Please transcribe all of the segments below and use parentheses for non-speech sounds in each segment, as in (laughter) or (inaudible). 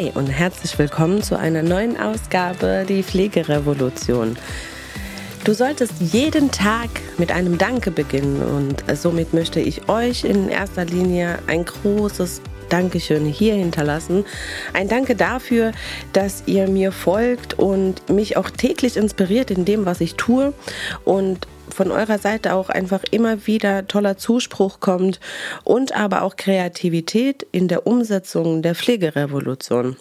Hi und herzlich willkommen zu einer neuen Ausgabe Die Pflegerevolution. Du solltest jeden Tag mit einem Danke beginnen und somit möchte ich euch in erster Linie ein großes Dankeschön hier hinterlassen. Ein Danke dafür, dass ihr mir folgt und mich auch täglich inspiriert in dem, was ich tue und von eurer Seite auch einfach immer wieder toller Zuspruch kommt und aber auch Kreativität in der Umsetzung der Pflegerevolution.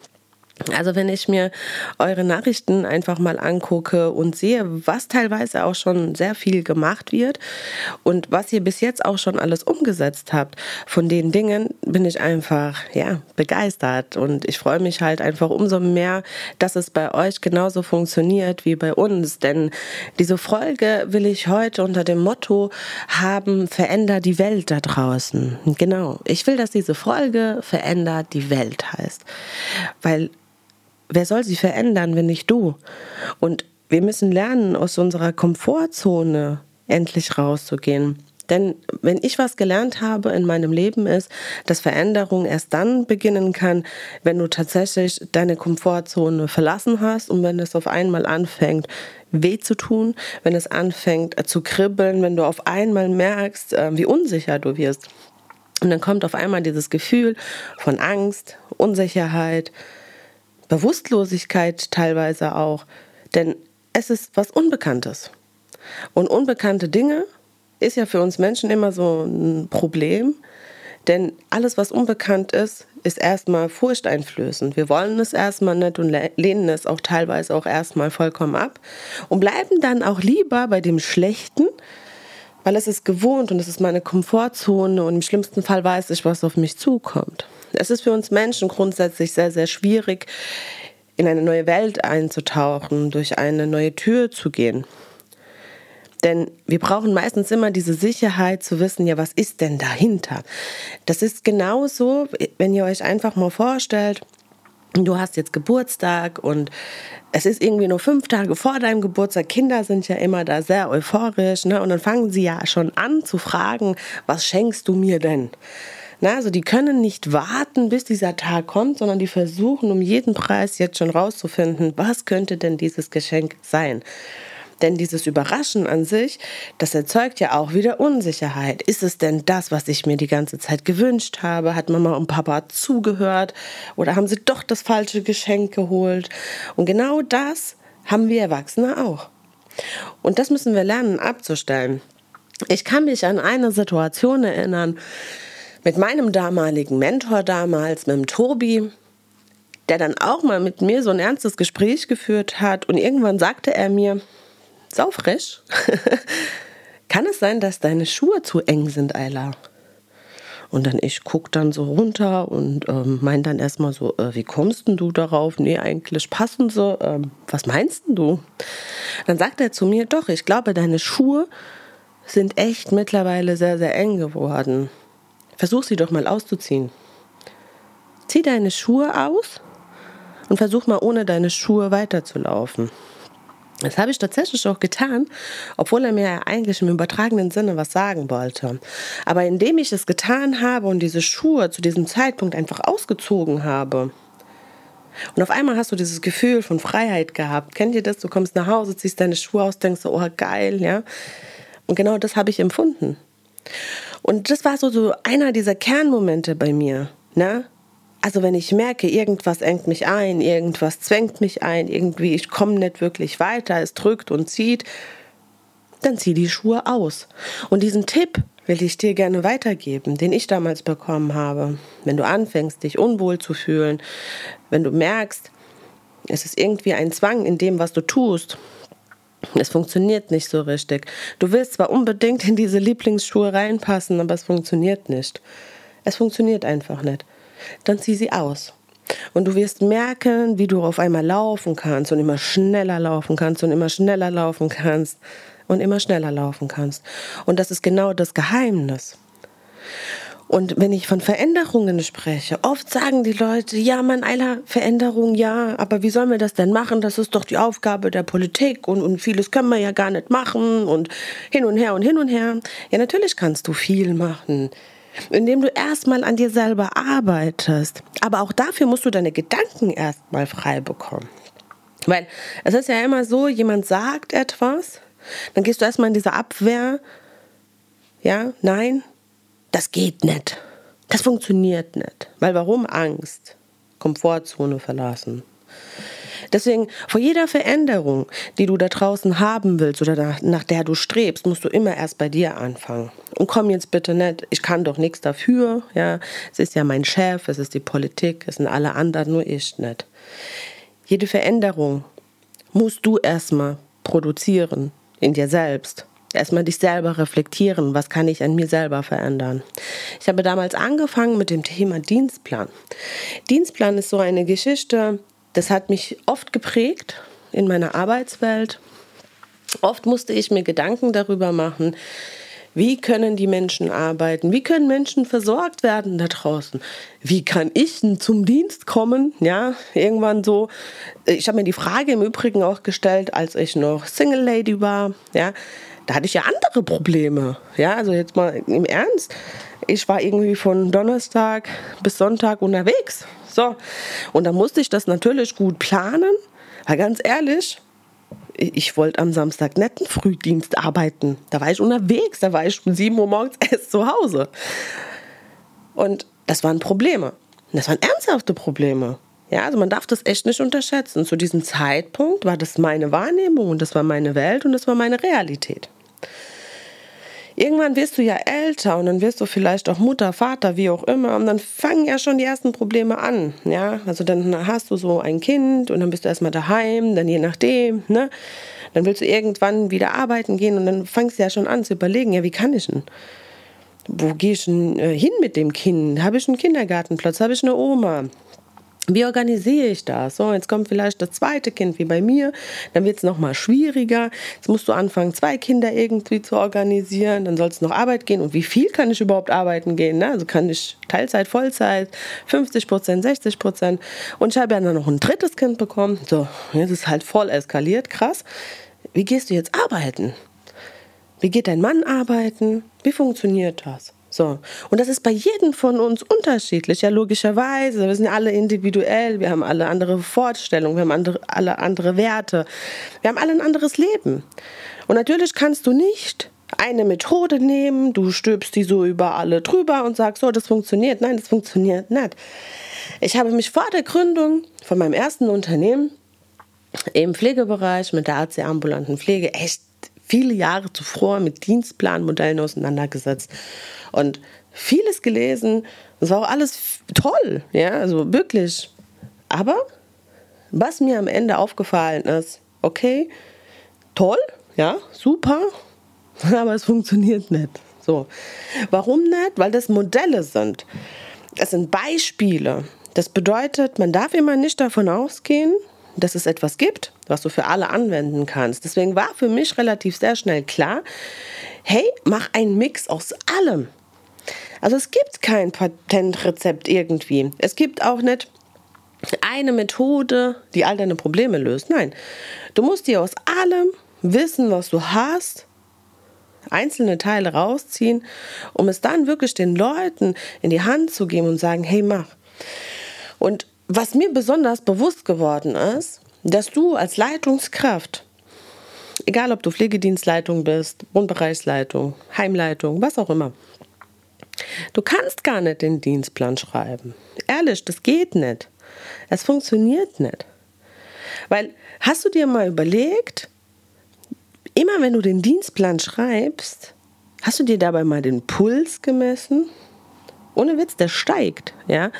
Also wenn ich mir eure Nachrichten einfach mal angucke und sehe, was teilweise auch schon sehr viel gemacht wird und was ihr bis jetzt auch schon alles umgesetzt habt, von den Dingen bin ich einfach ja begeistert. Und ich freue mich halt einfach umso mehr, dass es bei euch genauso funktioniert wie bei uns, denn diese Folge will ich heute unter dem Motto haben, verändert die Welt da draußen. Genau, ich will, dass diese Folge verändert die Welt heißt, weil wer soll sie verändern, wenn nicht du? Und wir müssen lernen, aus unserer Komfortzone endlich rauszugehen. Denn wenn ich was gelernt habe in meinem Leben ist, dass Veränderung erst dann beginnen kann, wenn du tatsächlich deine Komfortzone verlassen hast und wenn es auf einmal anfängt, weh zu tun, wenn es anfängt zu kribbeln, wenn du auf einmal merkst, äh, wie unsicher du wirst. Und dann kommt auf einmal dieses Gefühl von Angst, Unsicherheit, Bewusstlosigkeit teilweise auch. Denn es ist was Unbekanntes. Und unbekannte Dinge ist ja für uns Menschen immer so ein Problem. Denn alles, was unbekannt ist, ist erstmal furchteinflößend. Wir wollen es erstmal nicht und lehnen es auch teilweise auch erstmal vollkommen ab und bleiben dann auch lieber bei dem Schlechten, weil es ist gewohnt und es ist meine Komfortzone und im schlimmsten Fall weiß ich, was auf mich zukommt. Es ist für uns Menschen grundsätzlich sehr, sehr schwierig, in eine neue Welt einzutauchen, durch eine neue Tür zu gehen. Denn wir brauchen meistens immer diese Sicherheit zu wissen, ja, was ist denn dahinter? Das ist genauso, wenn ihr euch einfach mal vorstellt, du hast jetzt Geburtstag und es ist irgendwie nur fünf Tage vor deinem Geburtstag. Kinder sind ja immer da sehr euphorisch, ne? Und dann fangen sie ja schon an zu fragen, was schenkst du mir denn? Na, also die können nicht warten, bis dieser Tag kommt, sondern die versuchen um jeden Preis jetzt schon rauszufinden, was könnte denn dieses Geschenk sein. Denn dieses Überraschen an sich, das erzeugt ja auch wieder Unsicherheit. Ist es denn das, was ich mir die ganze Zeit gewünscht habe? Hat Mama und Papa zugehört? Oder haben sie doch das falsche Geschenk geholt? Und genau das haben wir Erwachsene auch. Und das müssen wir lernen abzustellen. Ich kann mich an eine Situation erinnern, mit meinem damaligen Mentor damals, mit dem Tobi, der dann auch mal mit mir so ein ernstes Gespräch geführt hat und irgendwann sagte er mir, saufrisch, (laughs) kann es sein, dass deine Schuhe zu eng sind, Ayla? Und dann ich guck dann so runter und ähm, mein dann erstmal so, äh, wie kommst denn du darauf? Nee, eigentlich passen sie. Ähm, was meinst denn du? Dann sagt er zu mir, doch, ich glaube, deine Schuhe sind echt mittlerweile sehr, sehr eng geworden. Versuch sie doch mal auszuziehen. Zieh deine Schuhe aus und versuch mal ohne deine Schuhe weiterzulaufen. Das habe ich tatsächlich auch getan, obwohl er mir eigentlich im übertragenen Sinne was sagen wollte. Aber indem ich es getan habe und diese Schuhe zu diesem Zeitpunkt einfach ausgezogen habe, und auf einmal hast du dieses Gefühl von Freiheit gehabt. Kennt ihr das? Du kommst nach Hause, ziehst deine Schuhe aus, denkst so, oh geil, ja. Und genau das habe ich empfunden. Und das war so, so einer dieser Kernmomente bei mir. Ne? Also wenn ich merke, irgendwas engt mich ein, irgendwas zwängt mich ein, irgendwie ich komme nicht wirklich weiter, es drückt und zieht, dann zieh die Schuhe aus. Und diesen Tipp will ich dir gerne weitergeben, den ich damals bekommen habe. Wenn du anfängst, dich unwohl zu fühlen, wenn du merkst, es ist irgendwie ein Zwang in dem, was du tust, es funktioniert nicht so richtig. Du willst zwar unbedingt in diese Lieblingsschuhe reinpassen, aber es funktioniert nicht. Es funktioniert einfach nicht. Dann zieh sie aus. Und du wirst merken, wie du auf einmal laufen kannst und immer schneller laufen kannst und immer schneller laufen kannst und immer schneller laufen kannst. Und das ist genau das Geheimnis. Und wenn ich von Veränderungen spreche, oft sagen die Leute, ja, man, Eiler, Veränderung, ja, aber wie sollen wir das denn machen? Das ist doch die Aufgabe der Politik und, und vieles können wir ja gar nicht machen und hin und her und hin und her. Ja, natürlich kannst du viel machen. indem du erstmal an dir selber arbeitest. Aber auch dafür musst du deine Gedanken erstmal frei bekommen. Weil es ist ja immer so, jemand sagt etwas, dann gehst du erstmal in diese Abwehr. Ja, nein, das geht nicht. Das funktioniert nicht. Weil warum Angst? Komfortzone verlassen. Deswegen, vor jeder Veränderung, die du da draußen haben willst oder nach, nach, der du strebst, musst du immer erst bei dir anfangen. Und komm jetzt bitte nicht, ich kann doch nichts dafür, ja. Es ist ja mein Chef, es ist die Politik, es sind alle anderen, nur ich nicht. Jede Veränderung musst du erstmal produzieren in dir selbst. Erstmal dich selber reflektieren, was kann ich an mir selber verändern. Ich habe damals angefangen mit dem Thema Dienstplan. Dienstplan ist so eine Geschichte, das hat mich oft geprägt in meiner Arbeitswelt. Oft musste ich mir Gedanken darüber machen, wie können die Menschen arbeiten? Wie können Menschen versorgt werden da draußen? Wie kann ich zum Dienst kommen? Ja, irgendwann so. Ich habe mir die Frage im Übrigen auch gestellt, als ich noch Single Lady war. Ja, da hatte ich ja andere Probleme. Ja, also jetzt mal im Ernst. Ich war irgendwie von Donnerstag bis Sonntag unterwegs. So. Und da musste ich das natürlich gut planen. Weil ganz ehrlich, ich wollte am Samstag einen Frühdienst arbeiten. Da war ich unterwegs, da war ich um 7 Uhr morgens (laughs) erst zu Hause. Und das waren Probleme. Das waren ernsthafte Probleme. Ja, also man darf das echt nicht unterschätzen. Zu diesem Zeitpunkt war das meine Wahrnehmung und das war meine Welt und das war meine Realität irgendwann wirst du ja älter und dann wirst du vielleicht auch Mutter, Vater, wie auch immer. Und dann fangen ja schon die ersten Probleme an. Ja, also dann hast du so ein Kind und dann bist du erstmal daheim, dann je nachdem, ne? Dann willst du irgendwann wieder arbeiten gehen und dann fangst du ja schon an zu überlegen, ja, wie kann ich denn? Wo gehe ich denn äh, hin mit dem Kind? Habe ich einen Kindergartenplatz? Habe ich eine Oma? Wie organisiere ich das? So, jetzt kommt vielleicht das zweite Kind wie bei mir, dann wird es nochmal schwieriger. Jetzt musst du anfangen, zwei Kinder irgendwie zu organisieren, dann soll es noch Arbeit gehen. Und wie viel kann ich überhaupt arbeiten gehen? Ne? Also kann ich Teilzeit, Vollzeit, 50 Prozent, 60 Prozent. Und ich habe ja dann noch ein drittes Kind bekommen. So, jetzt ist halt voll eskaliert, krass. Wie gehst du jetzt arbeiten? Wie geht dein Mann arbeiten? Wie funktioniert das? So. Und das ist bei jedem von uns unterschiedlich, ja, logischerweise. Wir sind alle individuell, wir haben alle andere Vorstellungen, wir haben andere, alle andere Werte, wir haben alle ein anderes Leben. Und natürlich kannst du nicht eine Methode nehmen, du stülpst die so über alle drüber und sagst, so, das funktioniert. Nein, das funktioniert nicht. Ich habe mich vor der Gründung von meinem ersten Unternehmen im Pflegebereich mit der AC ambulanten Pflege echt viele Jahre zuvor mit Dienstplanmodellen auseinandergesetzt und vieles gelesen. Es war auch alles toll, ja, also wirklich. Aber was mir am Ende aufgefallen ist, okay, toll, ja, super, (laughs) aber es funktioniert nicht. So. Warum nicht? Weil das Modelle sind. Es sind Beispiele. Das bedeutet, man darf immer nicht davon ausgehen, dass es etwas gibt, was du für alle anwenden kannst. Deswegen war für mich relativ sehr schnell klar, hey, mach einen Mix aus allem. Also es gibt kein Patentrezept irgendwie. Es gibt auch nicht eine Methode, die all deine Probleme löst. Nein, du musst dir aus allem wissen, was du hast, einzelne Teile rausziehen, um es dann wirklich den Leuten in die Hand zu geben und sagen, hey, mach. Und was mir besonders bewusst geworden ist, dass du als Leitungskraft, egal ob du Pflegedienstleitung bist, Wohnbereichsleitung, Heimleitung, was auch immer, du kannst gar nicht den Dienstplan schreiben. Ehrlich, das geht nicht. Es funktioniert nicht. Weil, hast du dir mal überlegt, immer wenn du den Dienstplan schreibst, hast du dir dabei mal den Puls gemessen? Ohne Witz, der steigt, ja.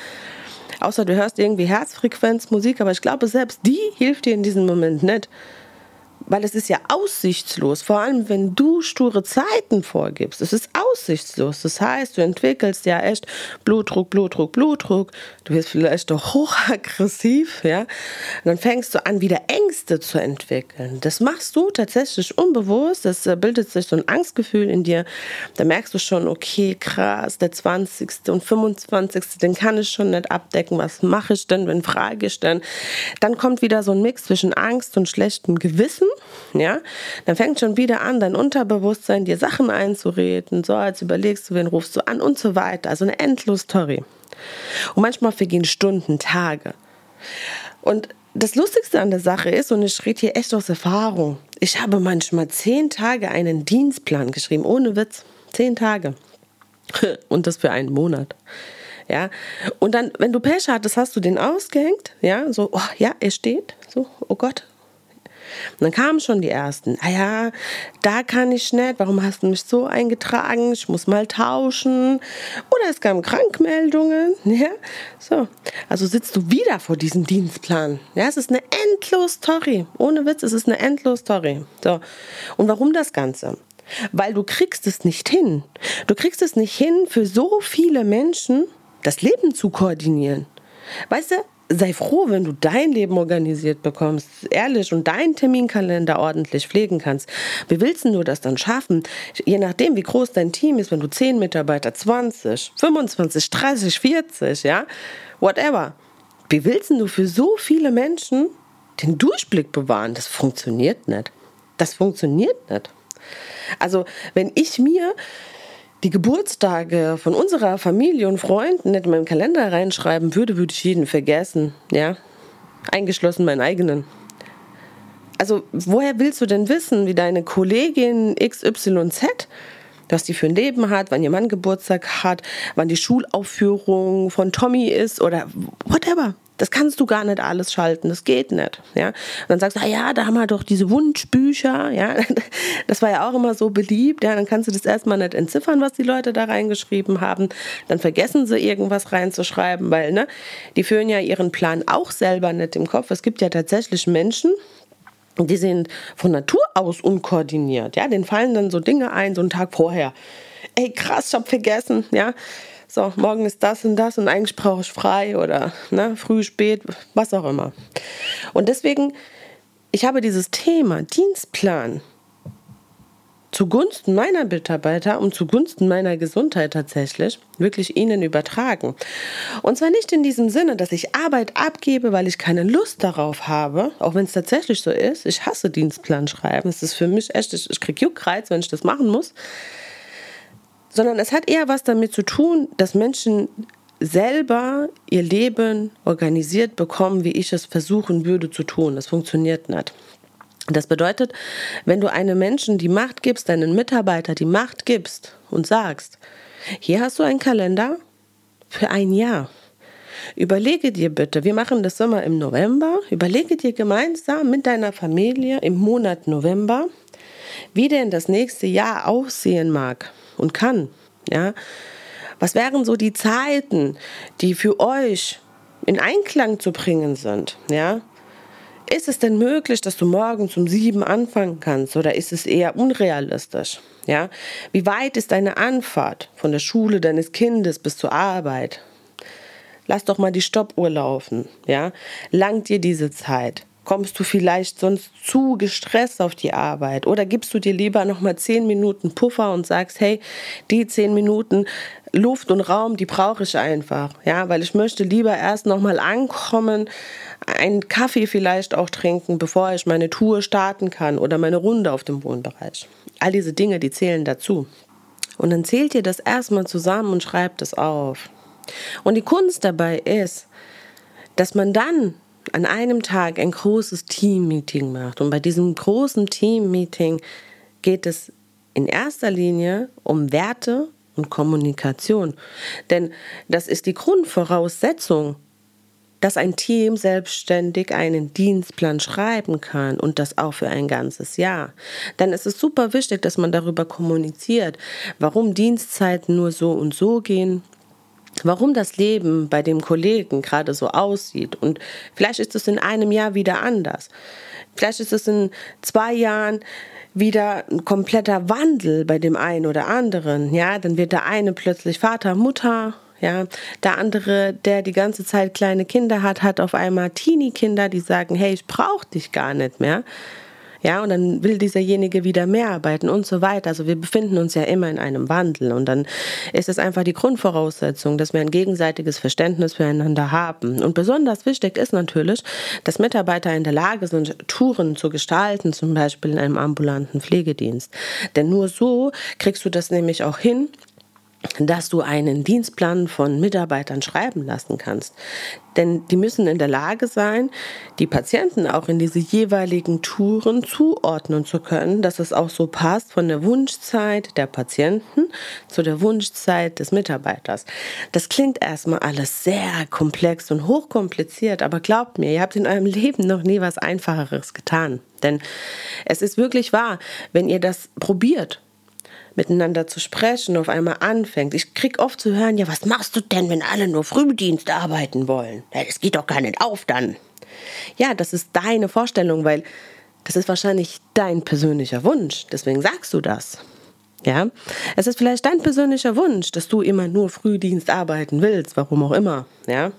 Außer du hörst irgendwie Herzfrequenzmusik, aber ich glaube, selbst die hilft dir in diesem Moment nicht weil es ist ja aussichtslos, vor allem wenn du sture Zeiten vorgibst. Es ist aussichtslos. Das heißt, du entwickelst ja echt Blutdruck, Blutdruck, Blutdruck. Du wirst vielleicht auch (laughs) hochaggressiv, ja. Und dann fängst du an, wieder Ängste zu entwickeln. Das machst du tatsächlich unbewusst. Das äh, bildet sich so ein Angstgefühl in dir. Da merkst du schon, okay, krass, der 20. und 25. den kann ich schon nicht abdecken. Was mache ich denn, wenn frage ich denn? Dann kommt wieder so ein Mix zwischen Angst und schlechtem Gewissen ja, dann fängt schon wieder an, dein Unterbewusstsein dir Sachen einzureden, so als überlegst du, wen rufst du an und so weiter. Also eine endlos Story. Und manchmal vergehen Stunden, Tage. Und das Lustigste an der Sache ist, und ich rede hier echt aus Erfahrung, ich habe manchmal zehn Tage einen Dienstplan geschrieben, ohne Witz. Zehn Tage. (laughs) Und das für einen Monat. Ja. Und dann, wenn du Pech hattest, hast du den ausgehängt. Ja, so, oh, ja, er steht. So, oh Gott, und dann kamen schon die ersten. Ah ja, da kann ich nicht. Warum hast du mich so eingetragen? Ich muss mal tauschen. Oder es kamen Krankmeldungen. (laughs) Ja, so. Also sitzt du wieder vor diesem Dienstplan. Ja, es ist eine endlos Story. Ohne Witz, es ist eine endlos Story. So. Und warum das Ganze? Weil du kriegst es nicht hin. Du kriegst es nicht hin, für so viele Menschen das Leben zu koordinieren. Weißt du, sei froh, wenn du dein Leben organisiert bekommst, ehrlich und deinen Terminkalender ordentlich pflegen kannst. Wie willst du das dann schaffen? Je nachdem, wie groß dein Team ist, wenn du 10 Mitarbeiter, 20, 25, 30, 40, ja, whatever. Wie willst du für so viele Menschen den Durchblick bewahren? Das funktioniert nicht. Das funktioniert nicht. Also, wenn ich mir die Geburtstage von unserer Familie und Freunden nicht in meinen Kalender reinschreiben würde, würde ich jeden vergessen. Ja, eingeschlossen meinen eigenen. Also, woher willst du denn wissen, wie deine Kollegin XYZ, was die für ein Leben hat, wann ihr Mann Geburtstag hat, wann die Schulaufführung von Tommy ist oder whatever? Das kannst du gar nicht alles schalten, das geht nicht. Ja? Und dann sagst du, ah ja, da haben wir doch diese Wunschbücher, ja, (laughs) das war ja auch immer so beliebt, ja, dann kannst du das erstmal nicht entziffern, was die Leute da reingeschrieben haben, dann vergessen sie irgendwas reinzuschreiben, weil, ne, die führen ja ihren Plan auch selber nicht im Kopf. Es gibt ja tatsächlich Menschen, die sind von Natur aus unkoordiniert, ja, denen fallen dann so Dinge ein, so einen Tag vorher. Ey, krass, ich hab vergessen, ja so, morgen ist das und das und eigentlich brauche ich frei oder ne, früh, spät, was auch immer. Und deswegen, ich habe dieses Thema Dienstplan zugunsten meiner Mitarbeiter und zugunsten meiner Gesundheit tatsächlich wirklich ihnen übertragen. Und zwar nicht in diesem Sinne, dass ich Arbeit abgebe, weil ich keine Lust darauf habe, auch wenn es tatsächlich so ist. Ich hasse Dienstplan schreiben. Es ist für mich echt, ich, kriege Juckreiz, wenn ich das machen muss sondern es hat eher was damit zu tun, dass Menschen selber ihr Leben organisiert bekommen, wie ich es versuchen würde zu tun. Das funktioniert nicht. Das bedeutet, wenn du einem Menschen die Macht gibst, deinen Mitarbeiter die Macht gibst und sagst, hier hast du einen Kalender für ein Jahr. Überlege dir bitte, wir machen das immer im November, überlege dir gemeinsam mit deiner Familie im Monat November, wie denn das nächste Jahr aussehen mag und kann. Ja? Was wären so die Zeiten, die für euch in Einklang zu bringen sind? Ja? Ist es denn möglich, dass du morgens um sieben anfangen kannst oder ist es eher unrealistisch? Ja? Wie weit ist deine Anfahrt von der Schule deines Kindes bis zur Arbeit? Lass doch mal die Stoppuhr laufen. Ja? Langt dir diese Zeit? Kommst du vielleicht sonst zu gestresst auf die Arbeit? Oder gibst du dir lieber nochmal zehn Minuten Puffer und sagst, hey, die zehn Minuten Luft und Raum, die brauche ich einfach. Ja, weil ich möchte lieber erst nochmal ankommen, einen Kaffee vielleicht auch trinken, bevor ich meine Tour starten kann oder meine Runde auf dem Wohnbereich. All diese Dinge, die zählen dazu. Und dann zählt ihr das erstmal zusammen und schreibt es auf. Und die Kunst dabei ist, dass man dann an einem Tag ein großes Team-Meeting macht. Und bei diesem großen Team-Meeting geht es in erster Linie um Werte und Kommunikation. Denn das ist die Grundvoraussetzung, dass ein Team selbstständig einen Dienstplan schreiben kann und das auch für ein ganzes Jahr. Dann ist es super wichtig, dass man darüber kommuniziert, warum Dienstzeiten nur so und so gehen, warum das Leben bei dem Kollegen gerade so aussieht. Und vielleicht ist es in einem Jahr wieder anders. Vielleicht ist es in zwei Jahren wieder ein kompletter Wandel bei dem einen oder anderen. Ja, dann wird der eine plötzlich Vater, Mutter. Ja, der andere, der die ganze Zeit kleine Kinder hat, hat auf einmal Teenie-Kinder, die sagen, hey, ich brauche dich gar nicht mehr. Ja, und dann will dieserjenige wieder mehr arbeiten und so weiter. Also wir befinden uns ja immer in einem Wandel und dann ist es einfach die Grundvoraussetzung, dass wir ein gegenseitiges Verständnis füreinander haben. Und besonders wichtig ist natürlich, dass Mitarbeiter in der Lage sind, Touren zu gestalten, zum Beispiel in einem ambulanten Pflegedienst. Denn nur so kriegst du das nämlich auch hin, dass du einen Dienstplan von Mitarbeitern schreiben lassen kannst. Denn die müssen in der Lage sein, die Patienten auch in diese jeweiligen Touren zuordnen zu können, dass es auch so passt von der Wunschzeit der Patienten zu der Wunschzeit des Mitarbeiters. Das klingt erstmal alles sehr komplex und hochkompliziert, aber glaubt mir, ihr habt in eurem Leben noch nie was Einfacheres getan. Denn es ist wirklich wahr, wenn ihr das probiert miteinander zu sprechen, auf einmal anfängt. Ich krieg oft zu hören, ja, was machst du denn, wenn alle nur Frühdienst arbeiten wollen? Ja, das geht doch gar nicht auf dann. Ja, das ist deine Vorstellung, weil das ist wahrscheinlich dein persönlicher Wunsch. Deswegen sagst du das. Ja, es ist vielleicht dein persönlicher Wunsch, dass du immer nur Frühdienst arbeiten willst, warum auch immer. Ja,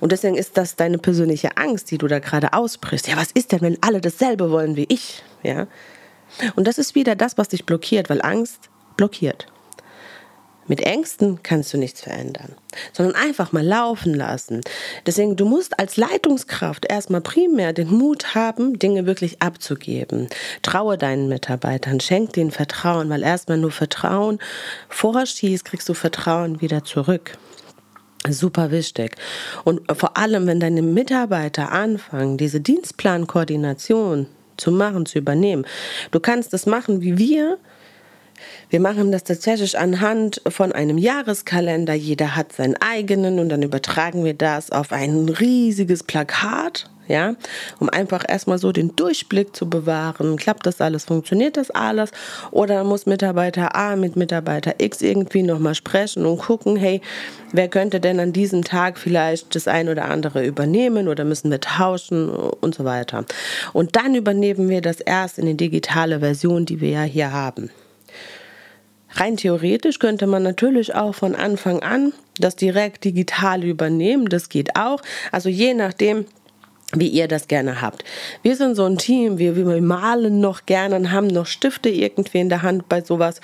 und deswegen ist das deine persönliche Angst, die du da gerade ausbrichst. Ja, was ist denn, wenn alle dasselbe wollen wie ich? Ja, und das ist wieder das, was dich blockiert, weil Angst blockiert. Mit Ängsten kannst du nichts verändern, sondern einfach mal laufen lassen. Deswegen, du musst als Leitungskraft erstmal primär den Mut haben, Dinge wirklich abzugeben. Traue deinen Mitarbeitern, schenk denen Vertrauen, weil erstmal nur Vertrauen vorschießt, kriegst du Vertrauen wieder zurück. Super wichtig. Und vor allem, wenn deine Mitarbeiter anfangen, diese Dienstplankoordination zu machen, zu übernehmen. Du kannst das machen wie wir, wir machen das tatsächlich anhand von einem Jahreskalender. Jeder hat seinen eigenen und dann übertragen wir das auf ein riesiges Plakat, ja, um einfach erstmal so den Durchblick zu bewahren. Klappt das alles? Funktioniert das alles? Oder muss Mitarbeiter A mit Mitarbeiter X irgendwie nochmal sprechen und gucken, hey, wer könnte denn an diesem Tag vielleicht das ein oder andere übernehmen oder müssen wir tauschen und so weiter. Und dann übernehmen wir das erst in die digitale Version, die wir ja hier haben. Rein theoretisch könnte man natürlich auch von Anfang an das direkt digital übernehmen. Das geht auch. Also je nachdem, wie ihr das gerne habt. Wir sind so ein Team, wir, wir malen noch gerne und haben noch Stifte irgendwie in der Hand bei sowas.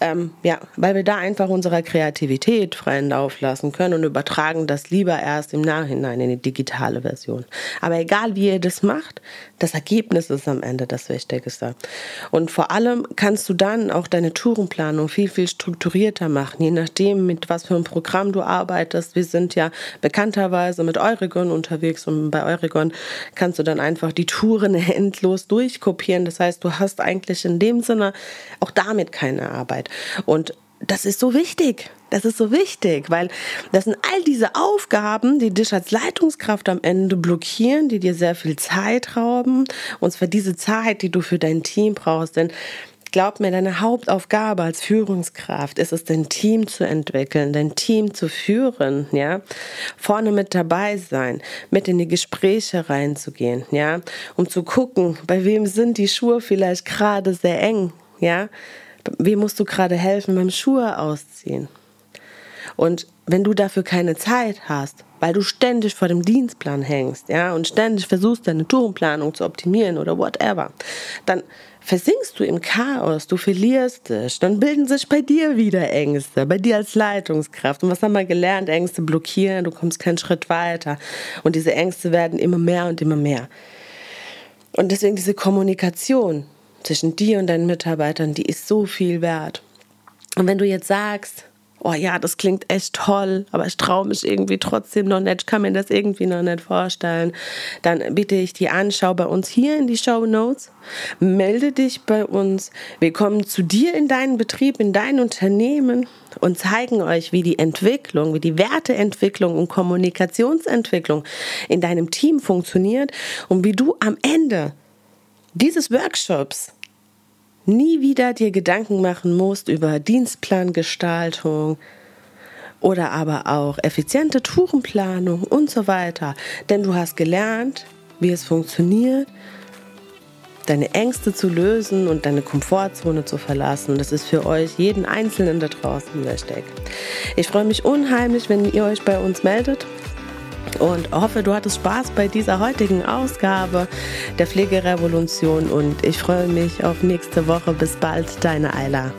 Ähm, ja, weil wir da einfach unserer Kreativität freien Lauf lassen können und übertragen das lieber erst im Nachhinein in die digitale Version. Aber egal wie ihr das macht, das Ergebnis ist am Ende das Wichtigste. Und vor allem kannst du dann auch deine Tourenplanung viel, viel strukturierter machen, je nachdem, mit was für einem Programm du arbeitest. Wir sind ja bekannterweise mit Euregon unterwegs und bei Euregon kannst du dann einfach die Touren (laughs) endlos durchkopieren. Das heißt, du hast eigentlich in dem Sinne auch damit keine Arbeit. Und das ist so wichtig. Das ist so wichtig, weil das sind all diese Aufgaben, die dich als Leitungskraft am Ende blockieren, die dir sehr viel Zeit rauben. Und zwar diese Zeit, die du für dein Team brauchst. Denn Glaub mir, deine Hauptaufgabe als Führungskraft ist es, dein Team zu entwickeln, dein Team zu führen, ja. Vorne mit dabei sein, mit in die Gespräche reinzugehen, ja. Um zu gucken, bei wem sind die Schuhe vielleicht gerade sehr eng, ja. Wem musst du gerade helfen beim Schuhe ausziehen? Und wenn du dafür keine Zeit hast, weil du ständig vor dem Dienstplan hängst, ja, und ständig versuchst, deine Tourenplanung zu optimieren oder whatever, dann versinkst du im Chaos, du verlierst dich, dann bilden sich bei dir wieder Ängste, bei dir als Leitungskraft. Und was haben wir gelernt? Ängste blockieren, du kommst keinen Schritt weiter. Und diese Ängste werden immer mehr und immer mehr. Und deswegen diese Kommunikation zwischen dir und deinen Mitarbeitern, die ist so viel wert. Und wenn du jetzt sagst, oh ja, das klingt echt toll, aber ich traue mich irgendwie trotzdem noch nicht, ich kann mir das irgendwie noch nicht vorstellen, dann bitte ich die an, schau bei uns hier in die Show Notes, melde dich bei uns, wir kommen zu dir in deinen Betrieb, in dein Unternehmen und zeigen euch, wie die Entwicklung, wie die Werteentwicklung und Kommunikationsentwicklung in deinem Team funktioniert und wie du am Ende dieses Workshops nie wieder dir Gedanken machen musst über Dienstplangestaltung oder aber auch effiziente Tourenplanung und so weiter. Denn du hast gelernt, wie es funktioniert, deine Ängste zu lösen und deine Komfortzone zu verlassen. Das ist für euch jeden Einzelnen da draußen wichtig. Ich freue mich unheimlich, wenn ihr euch bei uns meldet und hoffe, du hattest Spaß bei dieser heutigen Ausgabe der Pflegerevolution und ich freue mich auf nächste Woche. Bis bald, deine Ayla.